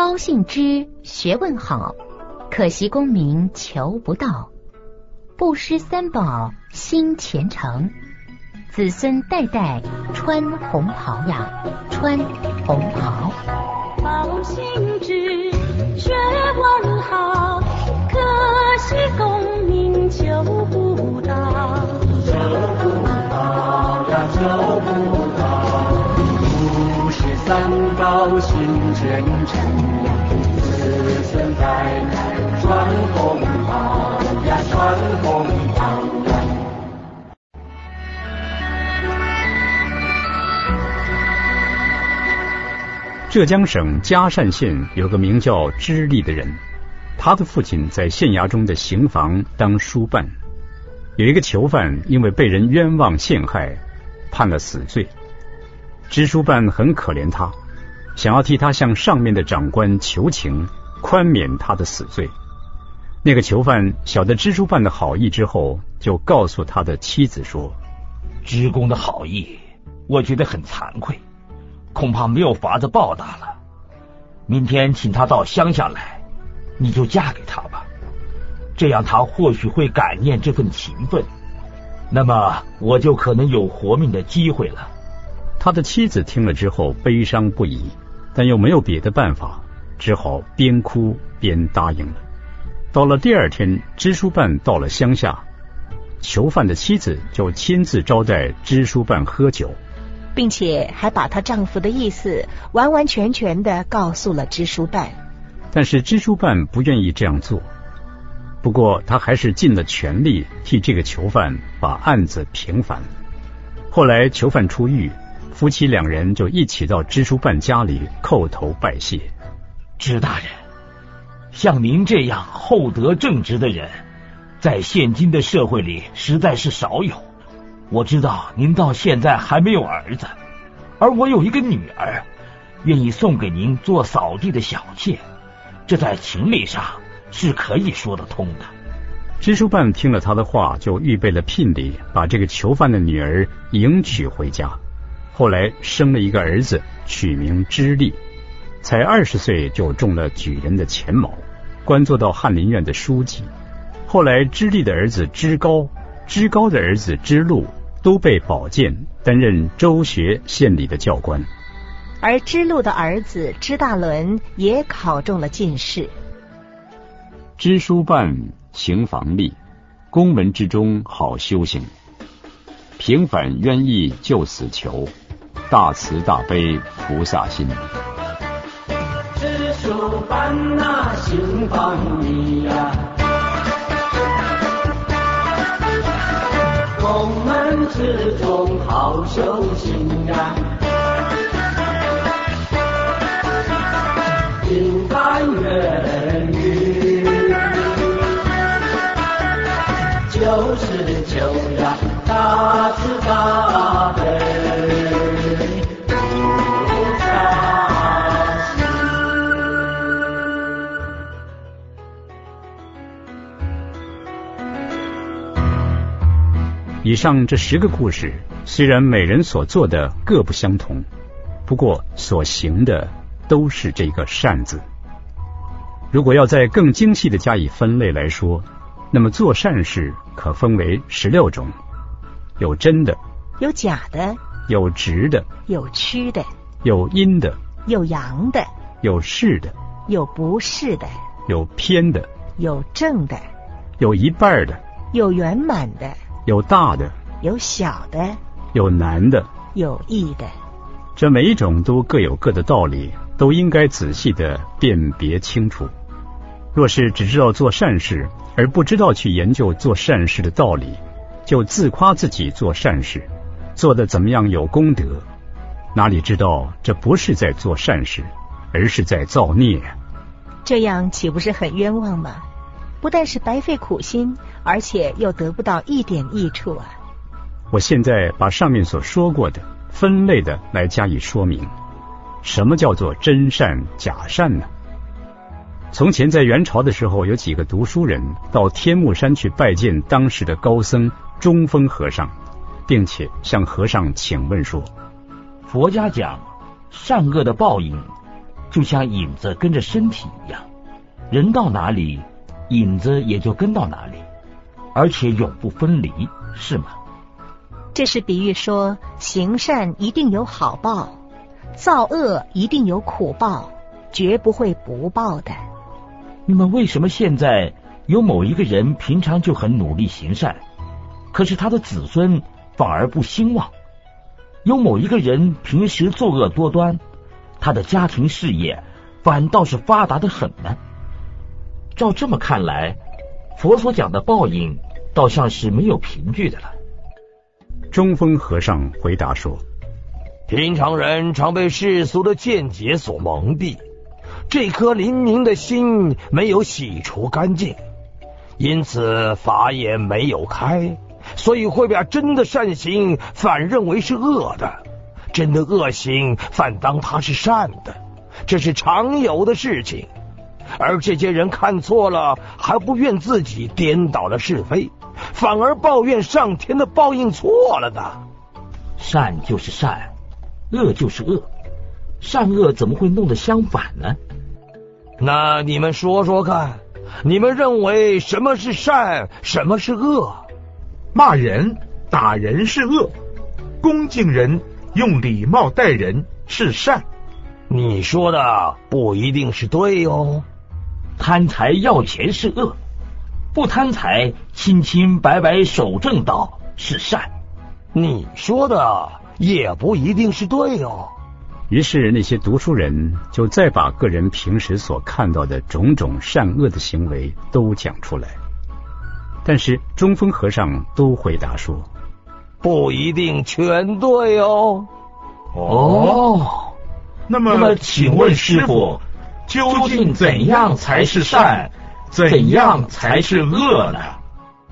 包信之学问好，可惜功名求不到。不失三宝心虔诚，子孙代代穿红袍呀，穿红袍。包信之学问好，可惜功名求不到。求不到呀，求不到。不是三宝心虔诚，子孙代代穿红袍呀，穿红袍。浙江省嘉善县有个名叫知立的人，他的父亲在县衙中的刑房当书办。有一个囚犯因为被人冤枉陷害，判了死罪。知书办很可怜他，想要替他向上面的长官求情，宽免他的死罪。那个囚犯晓得蜘蛛犯的好意之后，就告诉他的妻子说：“职工的好意，我觉得很惭愧。”恐怕没有法子报答了。明天请他到乡下来，你就嫁给他吧，这样他或许会感念这份情分，那么我就可能有活命的机会了。他的妻子听了之后悲伤不已，但又没有别的办法，只好边哭边答应了。到了第二天，支书办到了乡下，囚犯的妻子就亲自招待支书办喝酒。并且还把她丈夫的意思完完全全的告诉了支书办，但是支书办不愿意这样做。不过他还是尽了全力替这个囚犯把案子平反。后来囚犯出狱，夫妻两人就一起到支书办家里叩头拜谢。支大人，像您这样厚德正直的人，在现今的社会里实在是少有。我知道您到现在还没有儿子，而我有一个女儿，愿意送给您做扫地的小妾，这在情理上是可以说得通的。支书办听了他的话，就预备了聘礼，把这个囚犯的女儿迎娶回家。后来生了一个儿子，取名知立，才二十岁就中了举人的钱茅，官做到翰林院的书记。后来知立的儿子知高，知高的儿子知禄。都被保荐担任州学县里的教官，而知禄的儿子知大伦也考中了进士。知书办行房吏，公文之中好修行，平反冤义救死囚，大慈大悲菩萨心。办那新房里呀。之中好修行呀，平凡人语，就是求呀大慈大悲。以上这十个故事，虽然每人所做的各不相同，不过所行的都是这个善字。如果要再更精细的加以分类来说，那么做善事可分为十六种：有真的，有假的，有直的，有曲的，有阴的，有阳的，有是的，有不是的，有偏的，有正的，有一半的，有圆满的。有大的，有小的，有难的，有易的。这每一种都各有各的道理，都应该仔细的辨别清楚。若是只知道做善事，而不知道去研究做善事的道理，就自夸自己做善事，做的怎么样有功德，哪里知道这不是在做善事，而是在造孽？这样岂不是很冤枉吗？不但是白费苦心，而且又得不到一点益处啊！我现在把上面所说过的分类的来加以说明。什么叫做真善假善呢？从前在元朝的时候，有几个读书人到天目山去拜见当时的高僧中峰和尚，并且向和尚请问说：佛家讲善恶的报应，就像影子跟着身体一样，人到哪里，影子也就跟到哪里，而且永不分离，是吗？这是比喻说，行善一定有好报，造恶一定有苦报，绝不会不报的。那么，为什么现在有某一个人平常就很努力行善，可是他的子孙反而不兴旺？有某一个人平时作恶多端，他的家庭事业反倒是发达的很呢？照这么看来，佛所讲的报应倒像是没有凭据的了。中风和尚回答说：“平常人常被世俗的见解所蒙蔽，这颗灵明的心没有洗除干净，因此法眼没有开，所以会把真的善行反认为是恶的，真的恶行反当它是善的，这是常有的事情。而这些人看错了，还不怨自己颠倒了是非。”反而抱怨上天的报应错了的，善就是善，恶就是恶，善恶怎么会弄得相反呢？那你们说说看，你们认为什么是善，什么是恶？骂人、打人是恶，恭敬人、用礼貌待人是善。你说的不一定是对哦，贪财要钱是恶。不贪财，清清白白守正道是善。你说的也不一定是对哦。于是那些读书人就再把个人平时所看到的种种善恶的行为都讲出来。但是中风和尚都回答说：“不一定全对哦。”哦，那么请问师傅，究竟怎样才是善？怎样才是恶呢？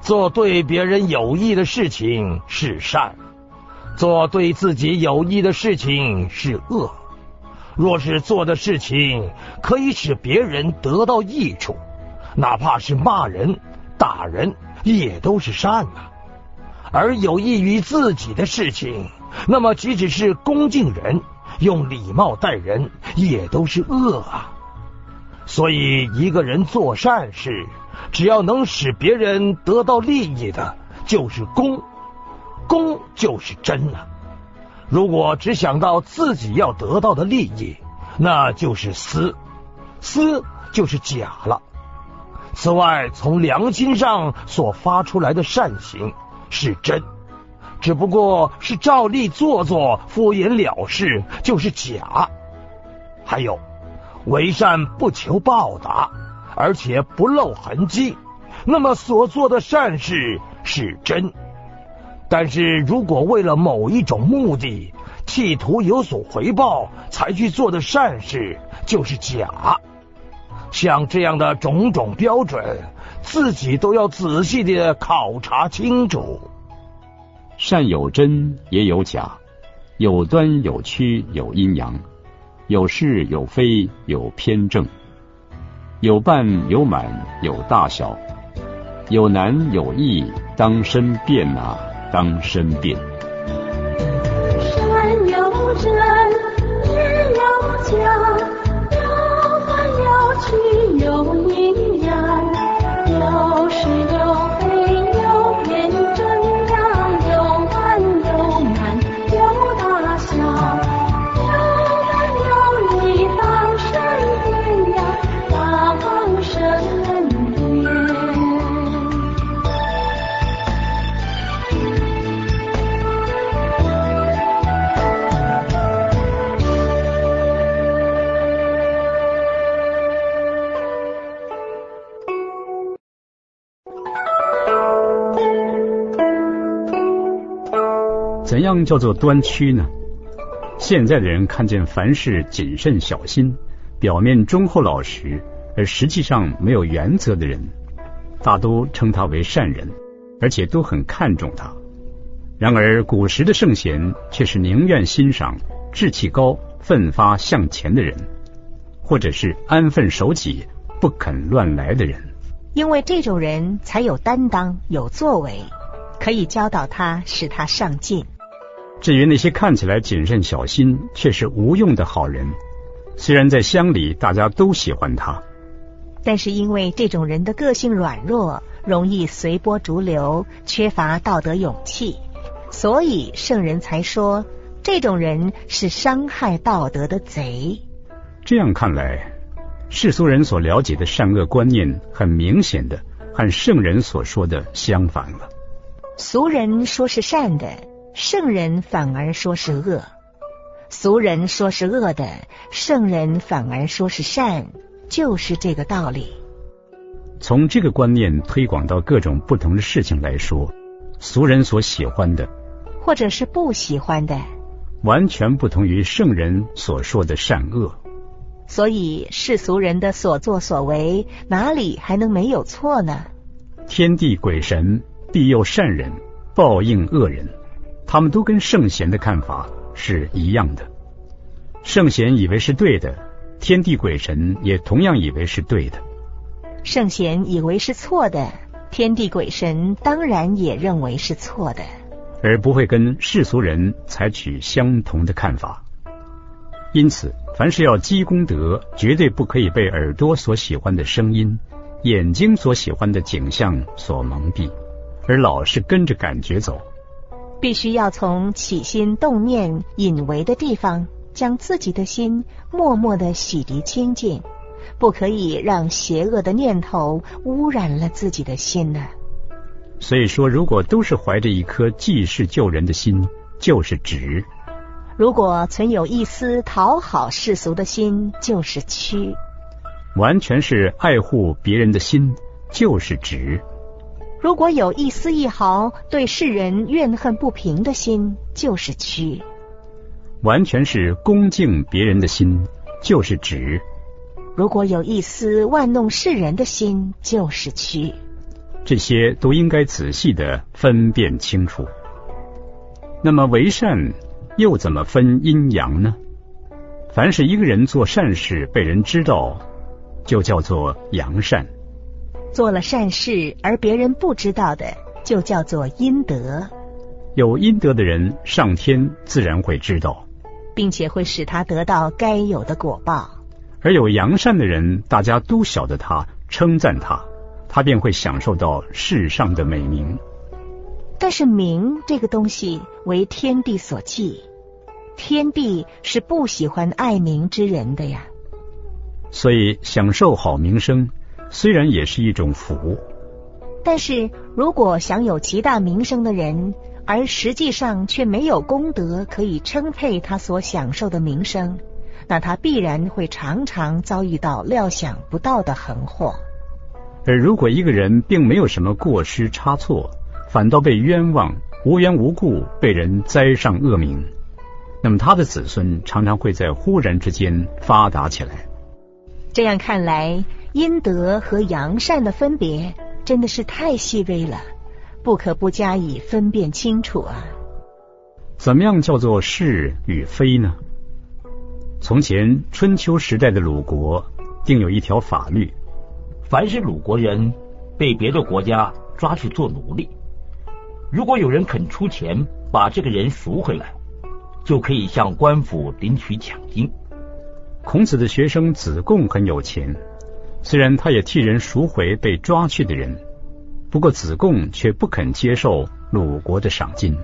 做对别人有益的事情是善，做对自己有益的事情是恶。若是做的事情可以使别人得到益处，哪怕是骂人、打人，也都是善啊。而有益于自己的事情，那么即使是恭敬人、用礼貌待人，也都是恶啊。所以，一个人做善事，只要能使别人得到利益的，就是公，公就是真了。如果只想到自己要得到的利益，那就是私，私就是假了。此外，从良心上所发出来的善行是真，只不过是照例做做，敷衍了事，就是假。还有。为善不求报答，而且不露痕迹，那么所做的善事是真。但是如果为了某一种目的，企图有所回报才去做的善事，就是假。像这样的种种标准，自己都要仔细的考察清楚。善有真，也有假，有端有曲，有阴阳。有是有非有偏正，有半有满有大小，有难有易，当身变啊，当身变。山有真，怎样叫做端曲呢？现在的人看见凡事谨慎小心，表面忠厚老实，而实际上没有原则的人，大都称他为善人，而且都很看重他。然而古时的圣贤却是宁愿欣赏志气高、奋发向前的人，或者是安分守己、不肯乱来的人，因为这种人才有担当、有作为，可以教导他，使他上进。至于那些看起来谨慎小心却是无用的好人，虽然在乡里大家都喜欢他，但是因为这种人的个性软弱，容易随波逐流，缺乏道德勇气，所以圣人才说这种人是伤害道德的贼。这样看来，世俗人所了解的善恶观念，很明显的和圣人所说的相反了。俗人说是善的，圣人反而说是恶；俗人说是恶的，圣人反而说是善，就是这个道理。从这个观念推广到各种不同的事情来说，俗人所喜欢的，或者是不喜欢的，完全不同于圣人所说的善恶。所以世俗人的所作所为，哪里还能没有错呢？天地鬼神庇佑善人，报应恶人，他们都跟圣贤的看法是一样的。圣贤以为是对的，天地鬼神也同样以为是对的。圣贤以为是错的，天地鬼神当然也认为是错的，而不会跟世俗人采取相同的看法。因此，凡是要积功德，绝对不可以被耳朵所喜欢的声音、眼睛所喜欢的景象所蒙蔽，而老是跟着感觉走。必须要从起心动念、引为的地方，将自己的心默默的洗涤清净，不可以让邪恶的念头污染了自己的心呢。所以说，如果都是怀着一颗济世救人的心，就是直；如果存有一丝讨好世俗的心，就是屈；完全是爱护别人的心，就是直。如果有一丝一毫对世人怨恨不平的心，就是屈；完全是恭敬别人的心，就是直。如果有一丝玩弄世人的心，就是屈。这些都应该仔细的分辨清楚。那么为善又怎么分阴阳呢？凡是一个人做善事被人知道，就叫做阳善；做了善事而别人不知道的，就叫做阴德，有阴德的人，上天自然会知道；并且会使他得到该有的果报。而有阳善的人，大家都晓得他，称赞他，他便会享受到世上的美名。但是名这个东西为天地所忌，天地是不喜欢爱名之人的呀。所以享受好名声，虽然也是一种福，但是如果享有极大名声的人，而实际上却没有功德可以称配他所享受的名声，那他必然会常常遭遇到料想不到的横祸。而如果一个人并没有什么过失差错，反倒被冤枉，无缘无故被人栽上恶名，那么他的子孙常常会在忽然之间发达起来。这样看来，阴德和阳善的分别真的是太细微了，不可不加以分辨清楚啊。怎么样叫做是与非呢？从前春秋时代的鲁国定有一条法律，凡是鲁国人被别的国家抓去做奴隶，如果有人肯出钱把这个人赎回来，就可以向官府领取奖金。孔子的学生子贡很有钱，虽然他也替人赎回被抓去的人，不过子贡却不肯接受鲁国的赏金。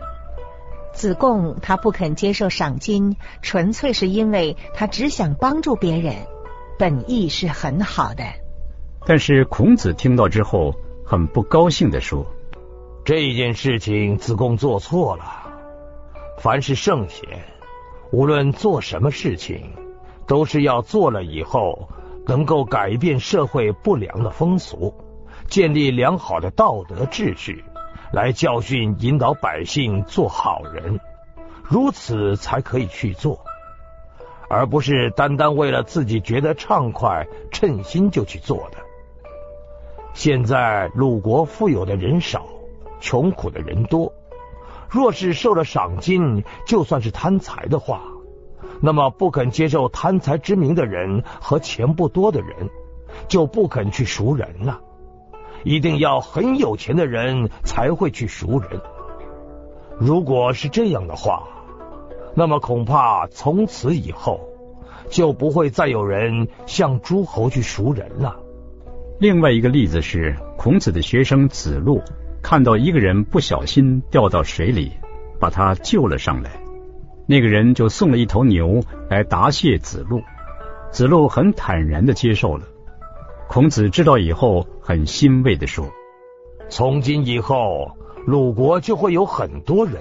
子贡他不肯接受赏金，纯粹是因为他只想帮助别人，本意是很好的。但是孔子听到之后，很不高兴的说：“这件事情子贡做错了。凡是圣贤，无论做什么事情，都是要做了以后能够改变社会不良的风俗，建立良好的道德秩序，来教训引导百姓做好人，如此才可以去做，而不是单单为了自己觉得畅快、称心就去做的。现在鲁国富有的人少，穷苦的人多。若是受了赏金，就算是贪财的话，那么不肯接受贪财之名的人和钱不多的人，就不肯去赎人了。一定要很有钱的人才会去赎人。如果是这样的话，那么恐怕从此以后，就不会再有人向诸侯去赎人了。另外一个例子是，孔子的学生子路看到一个人不小心掉到水里，把他救了上来。那个人就送了一头牛来答谢子路，子路很坦然的接受了。孔子知道以后，很欣慰的说：“从今以后，鲁国就会有很多人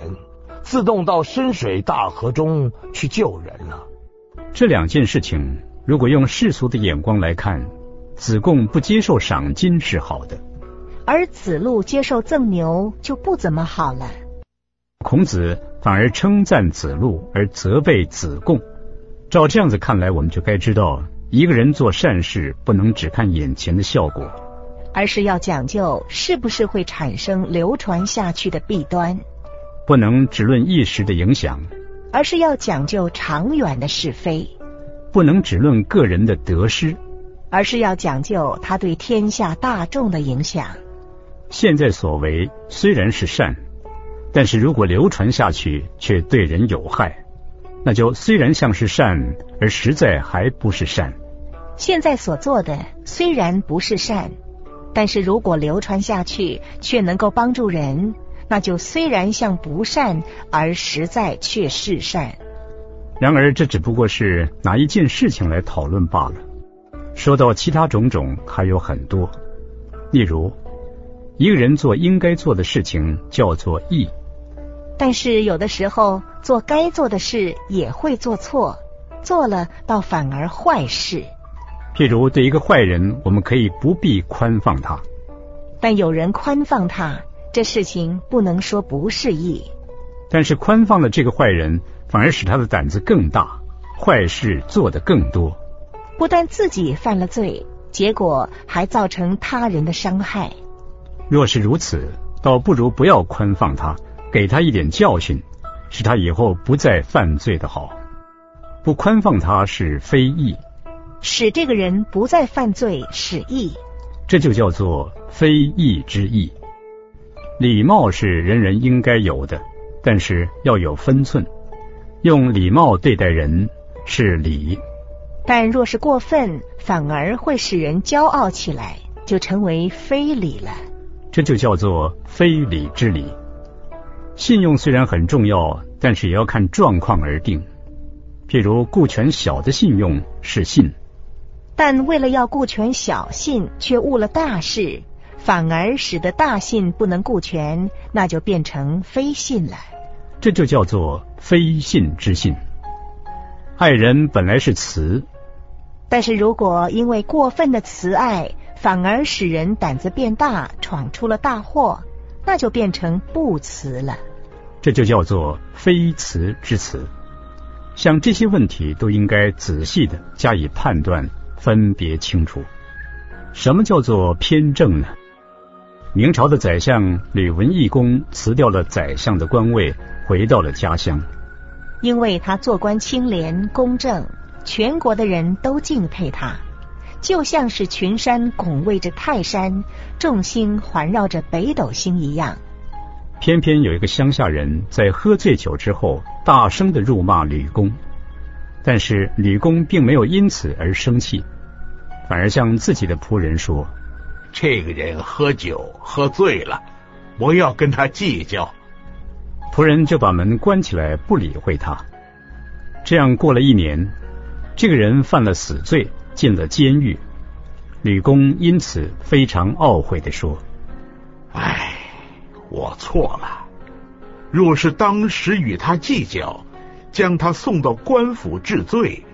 自动到深水大河中去救人了。”这两件事情，如果用世俗的眼光来看，子贡不接受赏金是好的，而子路接受赠牛就不怎么好了。孔子反而称赞子路，而责备子贡。照这样子看来，我们就该知道。一个人做善事，不能只看眼前的效果，而是要讲究是不是会产生流传下去的弊端；不能只论一时的影响，而是要讲究长远的是非；不能只论个人的得失，而是要讲究他对天下大众的影响。现在所为虽然是善，但是如果流传下去，却对人有害。那就虽然像是善，而实在还不是善。现在所做的虽然不是善，但是如果流传下去，却能够帮助人，那就虽然像不善，而实在却是善。然而，这只不过是拿一件事情来讨论罢了。说到其他种种，还有很多。例如，一个人做应该做的事情，叫做义。但是有的时候做该做的事也会做错，做了倒反而坏事。譬如对一个坏人，我们可以不必宽放他；但有人宽放他，这事情不能说不是义。但是宽放了这个坏人，反而使他的胆子更大，坏事做得更多。不但自己犯了罪，结果还造成他人的伤害。若是如此，倒不如不要宽放他。给他一点教训，使他以后不再犯罪的好。不宽放他是非义，使这个人不再犯罪是义，这就叫做非义之义。礼貌是人人应该有的，但是要有分寸。用礼貌对待人是礼，但若是过分，反而会使人骄傲起来，就成为非礼了。这就叫做非礼之礼。信用虽然很重要，但是也要看状况而定。譬如顾全小的信用是信，但为了要顾全小信，却误了大事，反而使得大信不能顾全，那就变成非信了。这就叫做非信之信。爱人本来是慈，但是如果因为过分的慈爱，反而使人胆子变大，闯出了大祸。那就变成不辞了，这就叫做非辞之辞。像这些问题都应该仔细的加以判断，分别清楚。什么叫做偏正呢？明朝的宰相吕文义公辞掉了宰相的官位，回到了家乡，因为他做官清廉公正，全国的人都敬佩他。就像是群山拱卫着泰山，众星环绕着北斗星一样。偏偏有一个乡下人在喝醉酒之后，大声的辱骂吕公，但是吕公并没有因此而生气，反而向自己的仆人说：“这个人喝酒喝醉了，不要跟他计较。”仆人就把门关起来，不理会他。这样过了一年，这个人犯了死罪。进了监狱，吕公因此非常懊悔的说：“唉，我错了。若是当时与他计较，将他送到官府治罪，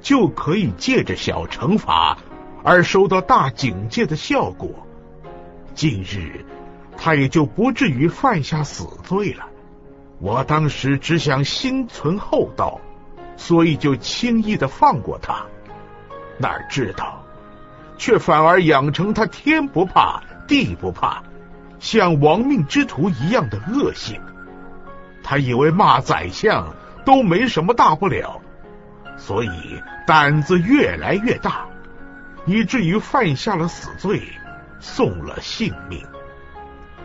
就可以借着小惩罚而收到大警戒的效果。近日他也就不至于犯下死罪了。我当时只想心存厚道，所以就轻易的放过他。”哪知道，却反而养成他天不怕地不怕，像亡命之徒一样的恶性。他以为骂宰相都没什么大不了，所以胆子越来越大，以至于犯下了死罪，送了性命。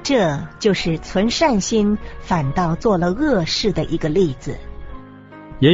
这就是存善心反倒做了恶事的一个例子。